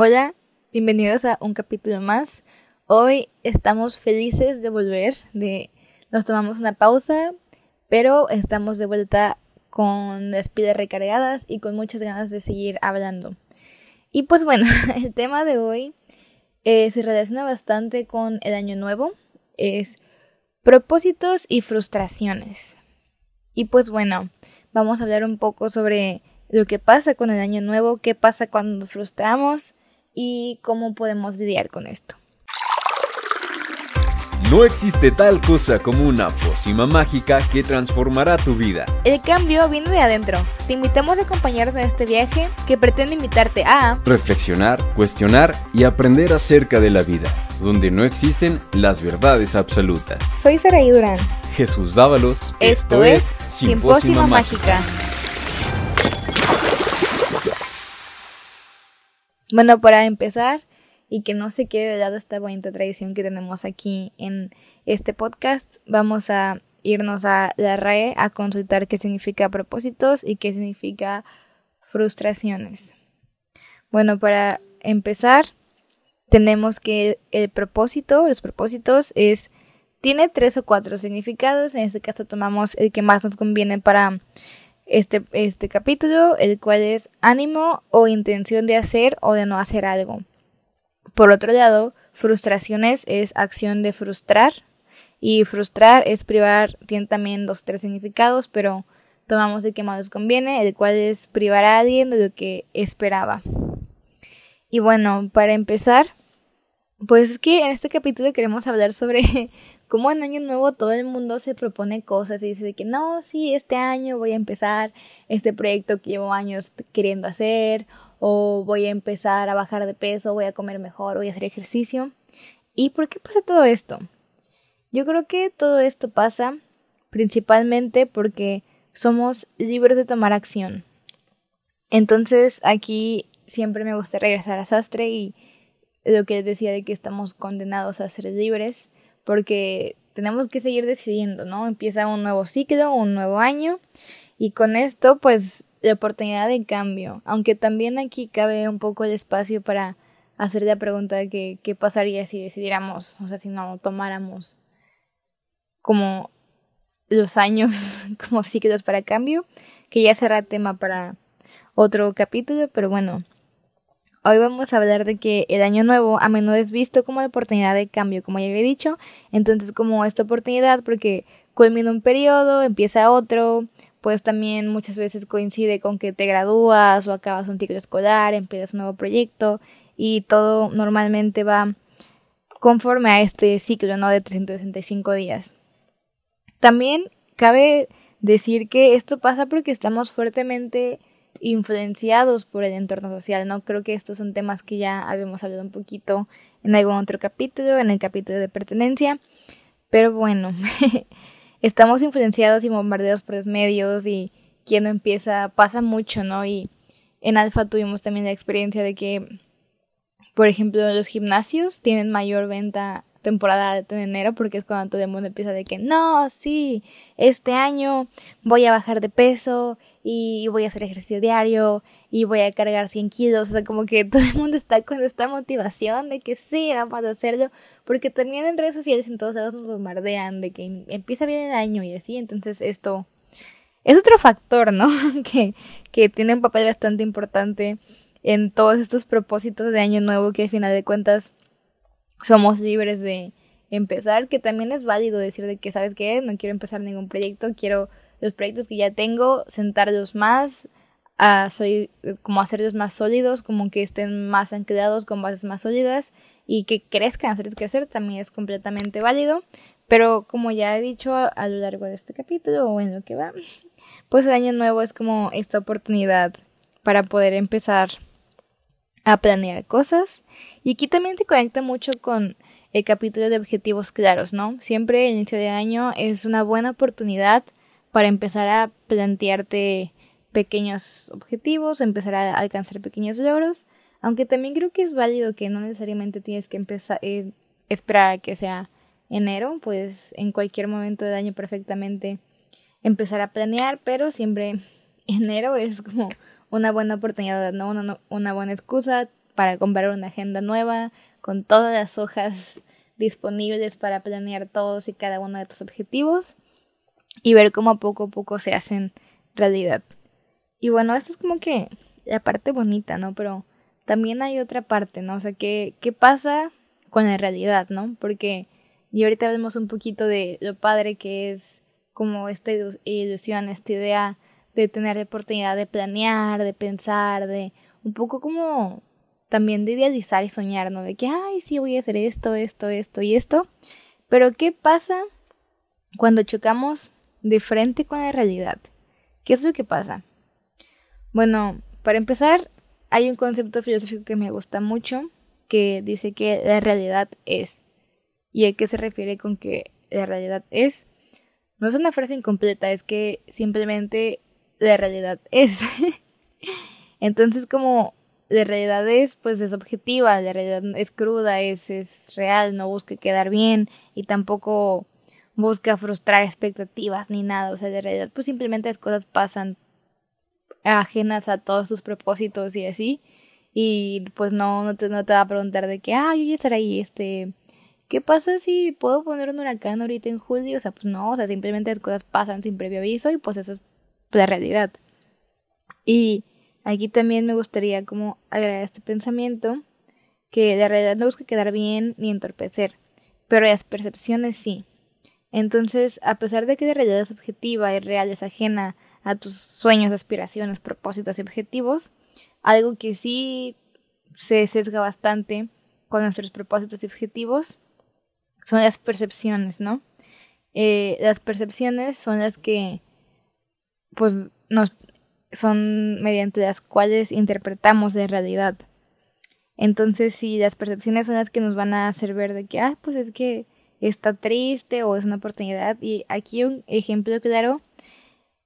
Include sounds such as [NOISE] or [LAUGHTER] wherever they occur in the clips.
Hola, bienvenidos a un capítulo más. Hoy estamos felices de volver, de nos tomamos una pausa, pero estamos de vuelta con las pilas recargadas y con muchas ganas de seguir hablando. Y pues bueno, [LAUGHS] el tema de hoy eh, se relaciona bastante con el año nuevo, es propósitos y frustraciones. Y pues bueno, vamos a hablar un poco sobre lo que pasa con el año nuevo, qué pasa cuando nos frustramos y cómo podemos lidiar con esto. No existe tal cosa como una pócima mágica que transformará tu vida. El cambio viene de adentro. Te invitamos a acompañarnos en este viaje que pretende invitarte a reflexionar, cuestionar y aprender acerca de la vida, donde no existen las verdades absolutas. Soy Saraí Durán. Jesús Dávalos. Esto, es Sin Pócima Mágica. Bueno, para empezar, y que no se quede de lado esta bonita tradición que tenemos aquí en este podcast, vamos a irnos a la RAE a consultar qué significa propósitos y qué significa frustraciones. Bueno, para empezar, tenemos que el propósito, los propósitos es tiene tres o cuatro significados. En este caso tomamos el que más nos conviene para este, este capítulo, el cual es ánimo o intención de hacer o de no hacer algo. Por otro lado, frustraciones es acción de frustrar y frustrar es privar, tiene también dos, tres significados, pero tomamos el que más nos conviene, el cual es privar a alguien de lo que esperaba. Y bueno, para empezar, pues es que en este capítulo queremos hablar sobre [LAUGHS] cómo en Año Nuevo todo el mundo se propone cosas y dice que no, sí, este año voy a empezar este proyecto que llevo años queriendo hacer, o voy a empezar a bajar de peso, voy a comer mejor, voy a hacer ejercicio. ¿Y por qué pasa todo esto? Yo creo que todo esto pasa principalmente porque somos libres de tomar acción. Entonces aquí siempre me gusta regresar a Sastre y lo que decía de que estamos condenados a ser libres, porque tenemos que seguir decidiendo, ¿no? Empieza un nuevo ciclo, un nuevo año, y con esto, pues, la oportunidad de cambio, aunque también aquí cabe un poco el espacio para hacer la pregunta de que, qué pasaría si decidiéramos, o sea, si no tomáramos como los años [LAUGHS] como ciclos para cambio, que ya será tema para otro capítulo, pero bueno, Hoy vamos a hablar de que el año nuevo a menudo es visto como la oportunidad de cambio, como ya había dicho. Entonces, como esta oportunidad, porque culmina un periodo, empieza otro, pues también muchas veces coincide con que te gradúas o acabas un ciclo escolar, empiezas un nuevo proyecto y todo normalmente va conforme a este ciclo, ¿no? De 365 días. También cabe decir que esto pasa porque estamos fuertemente influenciados por el entorno social, ¿no? Creo que estos son temas que ya habíamos hablado un poquito en algún otro capítulo, en el capítulo de pertenencia, pero bueno, [LAUGHS] estamos influenciados y bombardeados por los medios y quien no empieza pasa mucho, ¿no? Y en Alfa tuvimos también la experiencia de que, por ejemplo, los gimnasios tienen mayor venta temporada de enero porque es cuando todo el mundo empieza de que no, sí, este año voy a bajar de peso y voy a hacer ejercicio diario y voy a cargar 100 kilos. O sea, como que [LAUGHS] todo el mundo está con esta motivación de que sí, vamos a hacerlo. Porque también en redes sociales en todos lados nos bombardean de que empieza bien el año y así. Entonces esto es otro factor, ¿no? [LAUGHS] que, que tiene un papel bastante importante en todos estos propósitos de año nuevo que al final de cuentas somos libres de empezar. Que también es válido decir de que, ¿sabes qué? No quiero empezar ningún proyecto, quiero los proyectos que ya tengo, sentarlos más, a soy, como hacerlos más sólidos, como que estén más anclados con bases más sólidas y que crezcan, hacerlos crecer también es completamente válido. Pero como ya he dicho a, lo largo de este capítulo o en lo que va, pues el año nuevo es como esta oportunidad para poder empezar a planear cosas. Y aquí también se conecta mucho con el capítulo de objetivos claros, ¿no? Siempre el inicio de año es una buena oportunidad para empezar a plantearte pequeños objetivos, empezar a alcanzar pequeños logros, aunque también creo que es válido que no necesariamente tienes que empezar eh, esperar a que sea enero, pues en cualquier momento del año perfectamente empezar a planear, pero siempre [LAUGHS] enero es como una buena oportunidad, ¿no? Una, una buena excusa para comprar una agenda nueva con todas las hojas disponibles para planear todos y cada uno de tus objetivos y ver cómo poco a poco se hacen realidad. Y bueno, esto es como que la parte bonita, ¿no? Pero también hay otra parte, ¿no? O sea, ¿qué, qué pasa con la realidad, ¿no? Porque y ahorita vemos un poquito de lo padre que es como esta ilusión, esta idea de tener la oportunidad de planear, de pensar, de un poco como también de idealizar y soñar, ¿no? De que, ay, sí, voy a hacer esto, esto, esto y esto. Pero ¿qué pasa cuando chocamos de frente con la realidad? ¿Qué es lo que pasa? Bueno, para empezar, hay un concepto filosófico que me gusta mucho, que dice que la realidad es. ¿Y a qué se refiere con que la realidad es? No es una frase incompleta, es que simplemente la realidad es. [LAUGHS] Entonces, como la realidad es, pues es objetiva, la realidad es cruda, es, es real, no busca quedar bien y tampoco busca frustrar expectativas ni nada. O sea, la realidad, pues simplemente las cosas pasan ajenas a todos sus propósitos y así. Y pues no, no te, no te va a preguntar de que, ah, yo ya estaré ahí, este, ¿qué pasa si puedo poner un huracán ahorita en julio? O sea, pues no, o sea, simplemente las cosas pasan sin previo aviso y pues eso es la realidad. Y aquí también me gustaría como agregar este pensamiento que la realidad no busca quedar bien ni entorpecer, pero las percepciones sí. Entonces, a pesar de que la realidad es objetiva y real, es ajena a tus sueños, aspiraciones, propósitos y objetivos, algo que sí se sesga bastante con nuestros propósitos y objetivos son las percepciones, ¿no? Eh, las percepciones son las que, pues, nos son mediante las cuales interpretamos la realidad. Entonces, si las percepciones son las que nos van a hacer ver de que, ah, pues es que está triste o es una oportunidad. Y aquí un ejemplo claro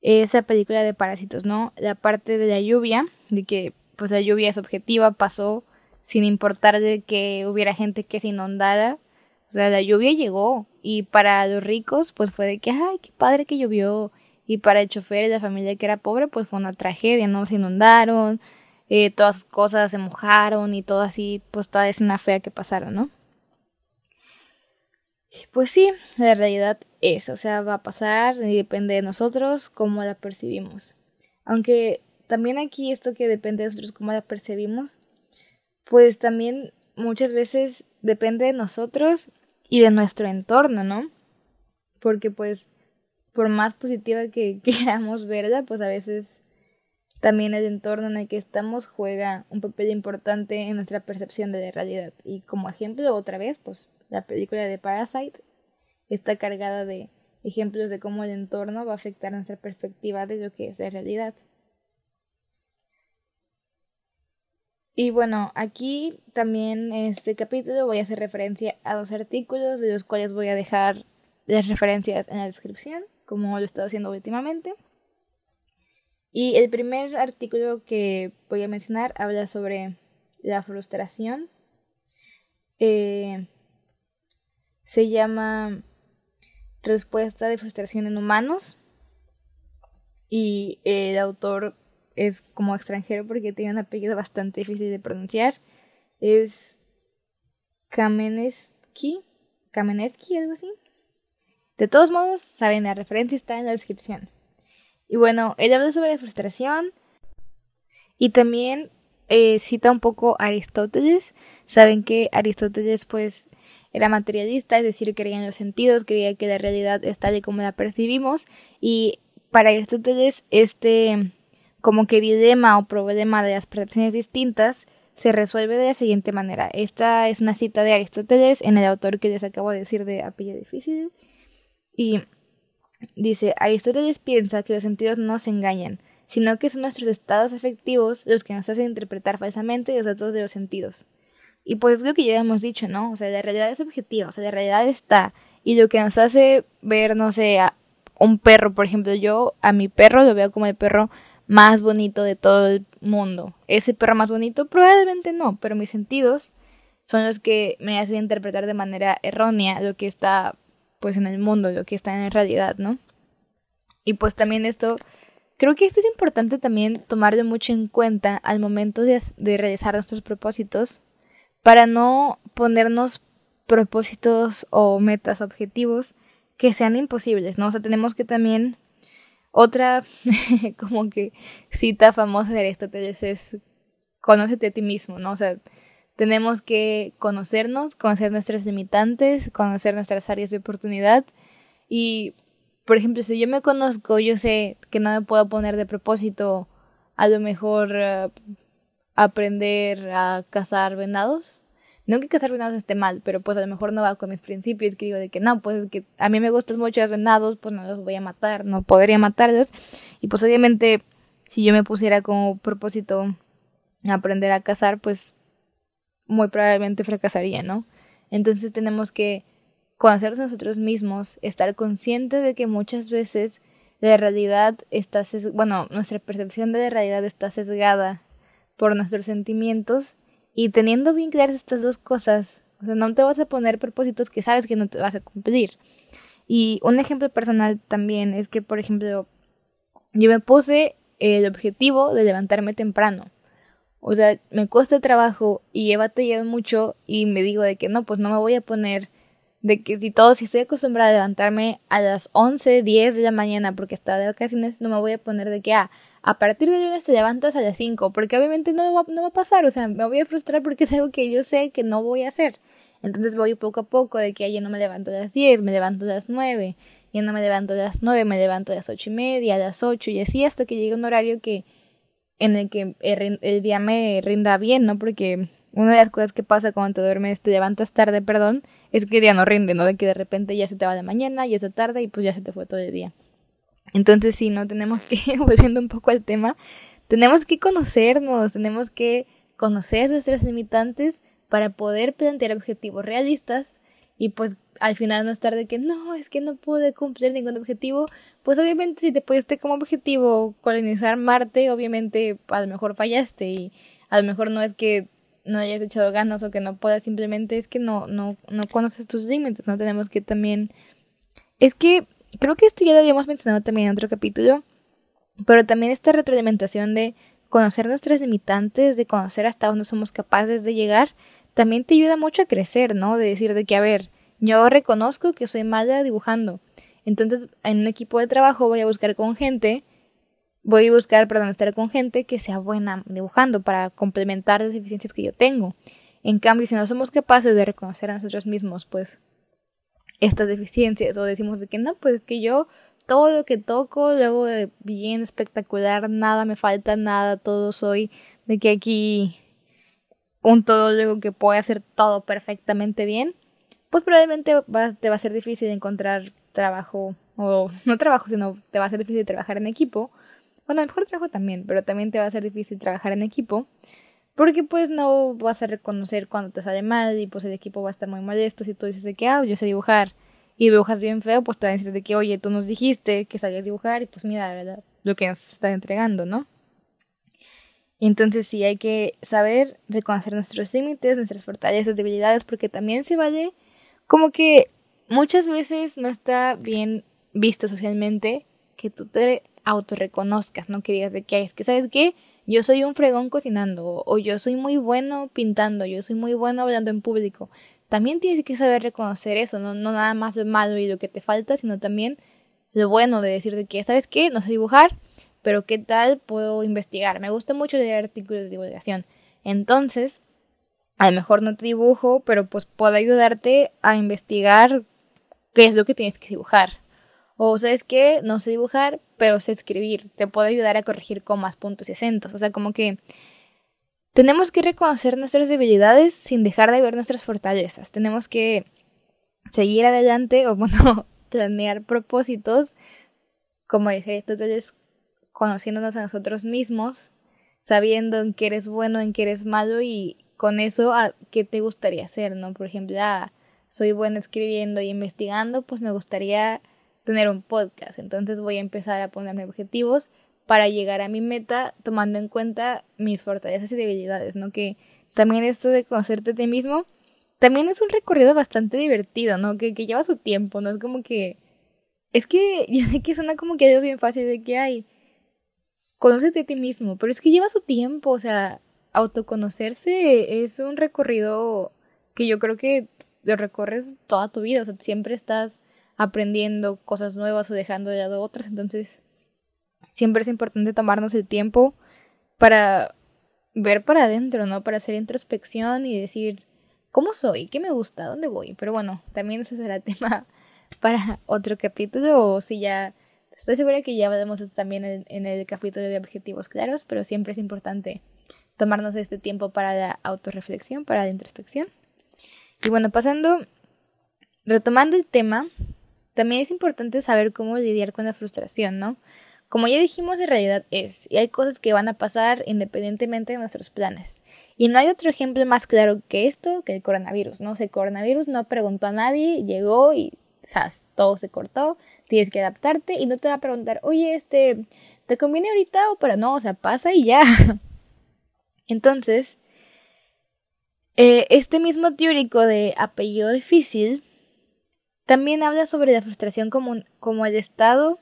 es la película de Parásitos, ¿no? La parte de la lluvia, de que pues la lluvia es objetiva, pasó sin importar de que hubiera gente que se inundara. O sea, la lluvia llegó y para los ricos pues fue de que, ay, qué padre que llovió. Y para el chofer y la familia que era pobre pues fue una tragedia, ¿no? Se inundaron, eh, todas sus cosas se mojaron y todo así, pues toda una fea que pasaron, ¿no? Pues sí, la realidad es, o sea, va a pasar y depende de nosotros cómo la percibimos. Aunque también aquí esto que depende de nosotros cómo la percibimos, pues también muchas veces depende de nosotros y de nuestro entorno, ¿no? Porque pues por más positiva que [LAUGHS] queramos verla, pues a veces también el entorno en el que estamos juega un papel importante en nuestra percepción de la realidad. Y como ejemplo, otra vez, pues la película de Parasite está cargada de ejemplos de cómo el entorno va a afectar nuestra perspectiva de lo que es la realidad. Y bueno, aquí también en este capítulo voy a hacer referencia a dos artículos de los cuales voy a dejar las referencias en la descripción, como lo he estado haciendo últimamente. Y el primer artículo que voy a mencionar habla sobre la frustración. Eh, se llama Respuesta de frustración en humanos. Y el autor es como extranjero porque tiene un apellido bastante difícil de pronunciar. Es Kamenetsky. Kamenetsky, algo así. De todos modos, saben, la referencia está en la descripción. Y bueno, él habla sobre la frustración y también eh, cita un poco a Aristóteles. Saben que Aristóteles pues era materialista, es decir, creía en los sentidos, creía que la realidad es tal y como la percibimos y para Aristóteles este como que dilema o problema de las percepciones distintas se resuelve de la siguiente manera. Esta es una cita de Aristóteles en el autor que les acabo de decir de apellido difícil. Y dice, Aristóteles piensa que los sentidos no se engañan, sino que son nuestros estados afectivos los que nos hacen interpretar falsamente los datos de los sentidos. Y pues es lo que ya hemos dicho, ¿no? O sea, la realidad es objetiva, o sea, la realidad está. Y lo que nos hace ver, no sé, a un perro, por ejemplo, yo a mi perro lo veo como el perro más bonito de todo el mundo. ¿Ese perro más bonito? Probablemente no, pero mis sentidos son los que me hacen interpretar de manera errónea lo que está pues en el mundo, lo que está en realidad, ¿no? Y pues también esto creo que esto es importante también tomarlo mucho en cuenta al momento de, realizar nuestros propósitos para no ponernos propósitos o metas, objetivos que sean imposibles, ¿no? O sea, tenemos que también otra [LAUGHS] como que cita famosa de Aristóteles es conócete a ti mismo, ¿no? O sea, tenemos que conocernos, conocer nuestras limitantes, conocer nuestras áreas de oportunidad y, por ejemplo, si yo me conozco, yo sé que no me puedo poner de propósito a lo mejor uh, aprender a cazar venados, no que cazar venados esté mal, pero pues a lo mejor no va con mis principios, que digo de que no, pues que a mí me gustan mucho los venados, pues no los voy a matar, no podría matarlos. Y pues obviamente si yo me pusiera como propósito aprender a cazar, pues muy probablemente fracasaría, ¿no? Entonces tenemos que conocernos nosotros mismos, estar conscientes de que muchas veces la realidad está, bueno, nuestra percepción de la realidad está sesgada por nuestros sentimientos y teniendo bien claras estas dos cosas, o sea, no te vas a poner propósitos que sabes que no te vas a cumplir. Y un ejemplo personal también es que, por ejemplo, yo me puse el objetivo de levantarme temprano. O sea, me cuesta trabajo y he batallado mucho y me digo de que no, pues no me voy a poner de que si todo, si estoy acostumbrada a levantarme a las 11, 10 de la mañana porque estaba de vacaciones, no me voy a poner de que, ah, a partir de lunes te levantas a las 5, porque obviamente no va, no va a pasar, o sea, me voy a frustrar porque es algo que yo sé que no voy a hacer. Entonces voy poco a poco de que ya no me levanto a las 10, me levanto a las 9, ya no me levanto a las 9, me levanto a las 8 y media, a las 8 y así hasta que llegue un horario que en el que el día me rinda bien, ¿no? Porque una de las cosas que pasa cuando te duermes, te levantas tarde, perdón, es que el día no rinde, ¿no? De que de repente ya se te va de mañana, ya es tarde y pues ya se te fue todo el día. Entonces sí, ¿no? Tenemos que, [LAUGHS] volviendo un poco al tema, tenemos que conocernos, tenemos que conocer nuestras limitantes para poder plantear objetivos realistas y pues al final no estar de que no, es que no pude cumplir ningún objetivo, pues obviamente si te pusiste como objetivo colonizar Marte, obviamente a lo mejor fallaste y a lo mejor no es que no hayas echado ganas o que no puedas, simplemente es que no, no, no conoces tus límites, no tenemos que también... Es que creo que esto ya lo habíamos mencionado también en otro capítulo, pero también esta retroalimentación de conocer nuestras limitantes, de conocer hasta dónde somos capaces de llegar, también te ayuda mucho a crecer, ¿no? De decir de que, a ver, yo reconozco que soy mala dibujando. Entonces, en un equipo de trabajo voy a buscar con gente, voy a buscar, perdón, estar con gente que sea buena dibujando para complementar las deficiencias que yo tengo. En cambio, si no somos capaces de reconocer a nosotros mismos, pues estas deficiencias o decimos de que no, pues es que yo todo lo que toco luego de bien espectacular, nada me falta, nada, todo soy de que aquí un todo luego que puede hacer todo perfectamente bien, pues probablemente te va a ser difícil encontrar trabajo o no trabajo, sino te va a ser difícil trabajar en equipo. Bueno, a mejor trabajo también, pero también te va a ser difícil trabajar en equipo porque pues no vas a reconocer cuando te sale mal y pues el equipo va a estar muy molesto si tú dices de que, ah, yo sé dibujar y dibujas bien feo, pues te van a de que, oye, tú nos dijiste que sabías dibujar y pues mira, ¿verdad? Lo que nos estás entregando, ¿no? Entonces sí hay que saber reconocer nuestros límites, nuestras fortalezas, debilidades, porque también se vale como que muchas veces no está bien visto socialmente que tú te autorreconozcas, ¿no? Que digas de que es que, ¿sabes qué? yo soy un fregón cocinando o yo soy muy bueno pintando, yo soy muy bueno hablando en público. También tienes que saber reconocer eso, no, no nada más de malo y lo que te falta, sino también lo bueno de decir de que, ¿sabes qué? No sé dibujar, pero ¿qué tal puedo investigar? Me gusta mucho leer artículos de divulgación. Entonces, a lo mejor no te dibujo, pero pues puedo ayudarte a investigar qué es lo que tienes que dibujar. O sabes qué, no sé dibujar, pero sé escribir. Te puedo ayudar a corregir comas, puntos y acentos. O sea, como que tenemos que reconocer nuestras debilidades sin dejar de ver nuestras fortalezas. Tenemos que seguir adelante o [LAUGHS] bueno, planear propósitos, como decía entonces conociéndonos a nosotros mismos, sabiendo en qué eres bueno, en qué eres malo y con eso a qué te gustaría hacer, ¿no? Por ejemplo, ah, soy buena escribiendo y investigando, pues me gustaría tener un podcast. Entonces voy a empezar a ponerme objetivos para llegar a mi meta tomando en cuenta mis fortalezas y debilidades, ¿no? Que también esto de conocerte a ti mismo también es un recorrido bastante divertido, ¿no? Que, que lleva su tiempo, ¿no? Es como que... Es que [LAUGHS] yo sé que suena como que algo bien fácil de que hay. conócete a ti mismo, pero es que lleva su tiempo, o sea, autoconocerse es un recorrido que yo creo que lo recorres toda tu vida, o sea, siempre estás aprendiendo cosas nuevas o dejando de otras, entonces siempre es importante tomarnos el tiempo para ver para adentro, ¿no? Para hacer introspección y decir, ¿cómo soy? ¿Qué me gusta? ¿Dónde voy? Pero bueno, también ese será [LAUGHS] tema para otro capítulo o si ya... Estoy segura que ya veremos también en el capítulo de objetivos claros, pero siempre es importante tomarnos este tiempo para la autorreflexión, para la introspección. Y bueno, pasando, retomando el tema, también es importante saber cómo lidiar con la frustración, ¿no? Como ya dijimos, en realidad es, y hay cosas que van a pasar independientemente de nuestros planes. Y no hay otro ejemplo más claro que esto, que el coronavirus, ¿no? O el coronavirus no preguntó a nadie, llegó y, ¡zas! Todo se cortó, tienes que adaptarte y no te va a preguntar, oye, este, ¿te conviene ahorita o para no? O sea, pasa y ya. [LAUGHS] Entonces, eh, este mismo teórico de apellido difícil también habla sobre la frustración como, como el estado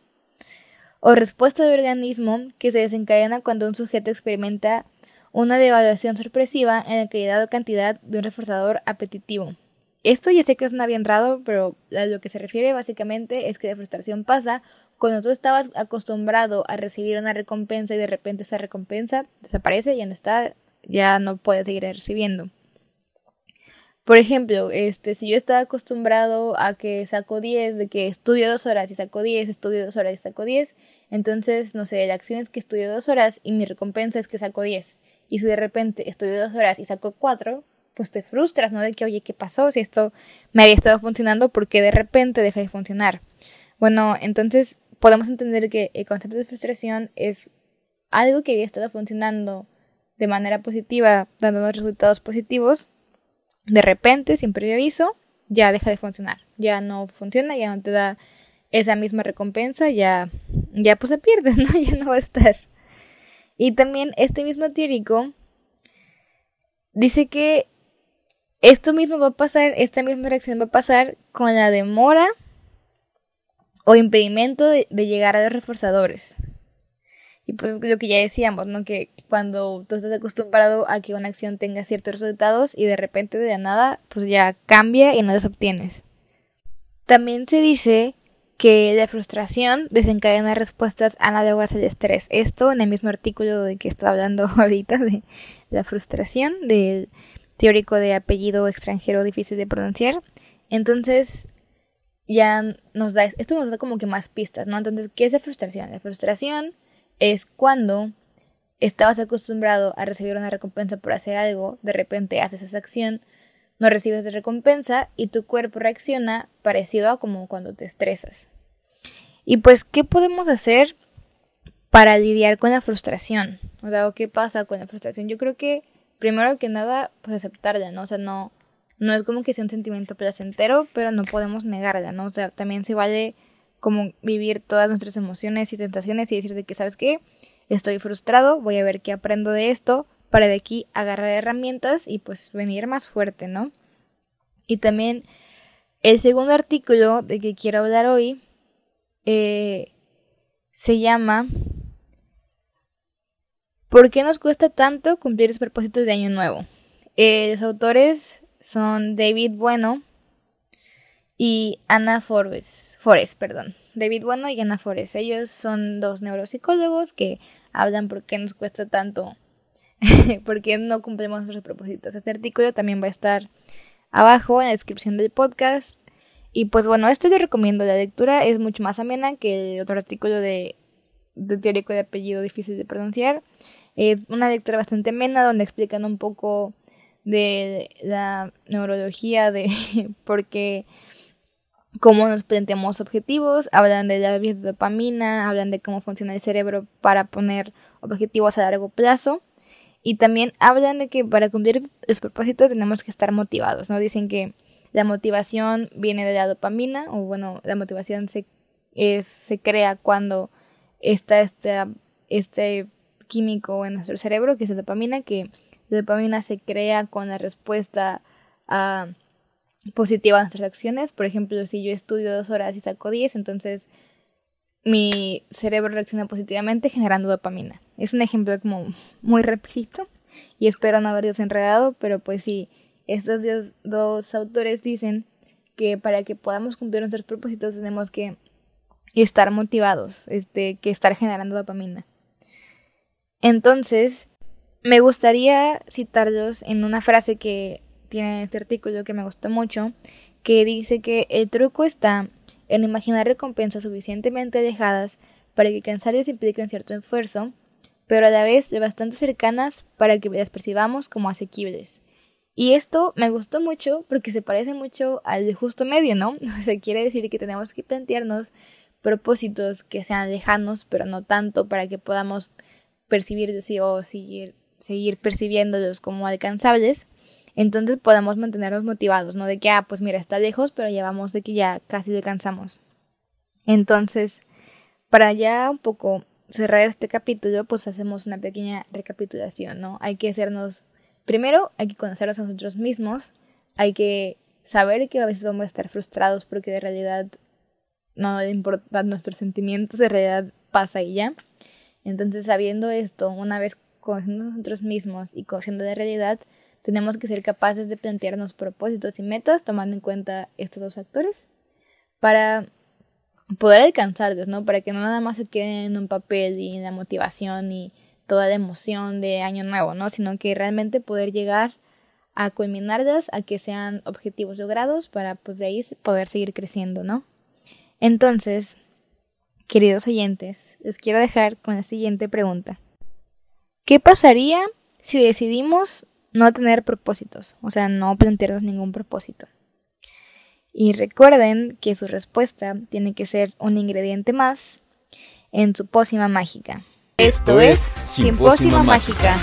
o respuesta del organismo que se desencadena cuando un sujeto experimenta una devaluación sorpresiva en la calidad o cantidad de un reforzador apetitivo. Esto ya sé que suena bien raro, pero a lo que se refiere básicamente es que la frustración pasa cuando tú estabas acostumbrado a recibir una recompensa y de repente esa recompensa desaparece, ya no está, ya no puedes seguir recibiendo. Por ejemplo, este, si yo estaba acostumbrado a que saco 10, de que estudio dos horas y saco 10, estudio dos horas y saco 10, entonces, no sé, la acción es que estudio dos horas y mi recompensa es que saco 10. Y si de repente estudio dos horas y saco 4, pues te frustras, ¿no? De que, oye, ¿qué pasó? Si esto me había estado funcionando, ¿por qué de repente deja de funcionar? Bueno, entonces podemos entender que el concepto de frustración es algo que había estado funcionando de manera positiva, dando unos resultados positivos, de repente, sin previo aviso, ya deja de funcionar. Ya no funciona, ya no te da esa misma recompensa, ya, ya pues se pierdes, [LAUGHS] ¿no? Ya no va a estar. Y también este mismo teórico dice que esto mismo va a pasar, esta misma reacción va a pasar con la demora o impedimento de llegar a los reforzadores. Y pues lo que ya decíamos, ¿no? Que cuando tú estás acostumbrado a que una acción tenga ciertos resultados y de repente de la nada, pues ya cambia y no los obtienes. También se dice que la frustración desencadena respuestas análogas al estrés. Esto en el mismo artículo de que estaba hablando [LAUGHS] ahorita de la frustración del teórico de apellido extranjero difícil de pronunciar. Entonces, ya nos da, esto nos da como que más pistas, ¿no? Entonces, ¿qué es la frustración? La frustración es cuando estabas acostumbrado a recibir una recompensa por hacer algo, de repente haces esa acción, no recibes de recompensa y tu cuerpo reacciona parecido a como cuando te estresas. Y pues, ¿qué podemos hacer para lidiar con la frustración? O sea, ¿qué pasa con la frustración? Yo creo que, primero que nada, pues aceptarla, ¿no? O sea, no, no es como que sea un sentimiento placentero, pero no podemos negarla, ¿no? O sea, también se vale como vivir todas nuestras emociones y tentaciones y decir de que, ¿sabes qué? Estoy frustrado, voy a ver qué aprendo de esto para de aquí agarrar herramientas y pues venir más fuerte, ¿no? Y también el segundo artículo de que quiero hablar hoy eh, se llama ¿Por qué nos cuesta tanto cumplir los propósitos de Año Nuevo? Eh, los autores son David Bueno, y Ana Forbes, Forest, perdón. David Bueno y Ana Forest. Ellos son dos neuropsicólogos que hablan por qué nos cuesta tanto, [LAUGHS] por qué no cumplimos nuestros propósitos. Este artículo también va a estar abajo en la descripción del podcast. Y pues bueno, este lo recomiendo. La lectura es mucho más amena que el otro artículo de, de teórico de apellido difícil de pronunciar. Eh, una lectura bastante amena donde explican un poco de la neurología, de [LAUGHS] por qué cómo nos planteamos objetivos, hablan de la dopamina, hablan de cómo funciona el cerebro para poner objetivos a largo plazo y también hablan de que para cumplir los propósitos tenemos que estar motivados, ¿no? Dicen que la motivación viene de la dopamina o bueno, la motivación se, se crea cuando está este, este químico en nuestro cerebro que es la dopamina, que dopamina se crea con la respuesta a positiva a nuestras acciones. Por ejemplo, si yo estudio dos horas y saco 10, entonces mi cerebro reacciona positivamente generando dopamina. es un ejemplo como muy repito y espero no haber desenredado, pero pues sí, estos dos, dos autores dicen que para que podamos cumplir nuestros propósitos tenemos que estar motivados, este, que estar generando dopamina. Entonces, me gustaría citarlos en una frase que tiene este artículo que me gustó mucho, que dice que el truco está en imaginar recompensas suficientemente alejadas para que cansarles implique un cierto esfuerzo, pero a la vez bastante cercanas para que las percibamos como asequibles. Y esto me gustó mucho porque se parece mucho al justo medio, ¿no? [LAUGHS] O sea, quiere decir que tenemos que plantearnos propósitos que sean lejanos, pero no tanto para que podamos percibirlos o seguir, seguir percibiéndolos como alcanzables. Entonces podamos mantenernos motivados, ¿no? De que, ah, pues mira, está lejos, pero ya vamos de que ya casi lo alcanzamos. Entonces, para ya un poco cerrar este capítulo, pues hacemos una pequeña recapitulación, ¿no? Hay que hacernos, primero, hay que conocernos a nosotros mismos, hay que saber que a veces vamos a estar frustrados porque de realidad no importan nuestros sentimientos, de realidad pasa y ya. Entonces, sabiendo esto, una vez conociendo nosotros mismos y conociendo la realidad, tenemos que ser capaces de plantearnos propósitos y metas tomando en cuenta estos dos factores para poder alcanzarlos, ¿no? Para que no nada más se quede en un papel y en la motivación y toda la emoción de año nuevo, ¿no? Sino que realmente poder llegar a culminarlas, a que sean objetivos logrados para pues de ahí poder seguir creciendo, ¿no? Entonces, queridos oyentes, les quiero dejar con la siguiente pregunta. ¿Qué pasaría si decidimos no tener propósitos? O sea, no plantearnos ningún propósito. Y recuerden que su respuesta tiene que ser un ingrediente más en su pócima mágica. Esto, es Sin Mágica.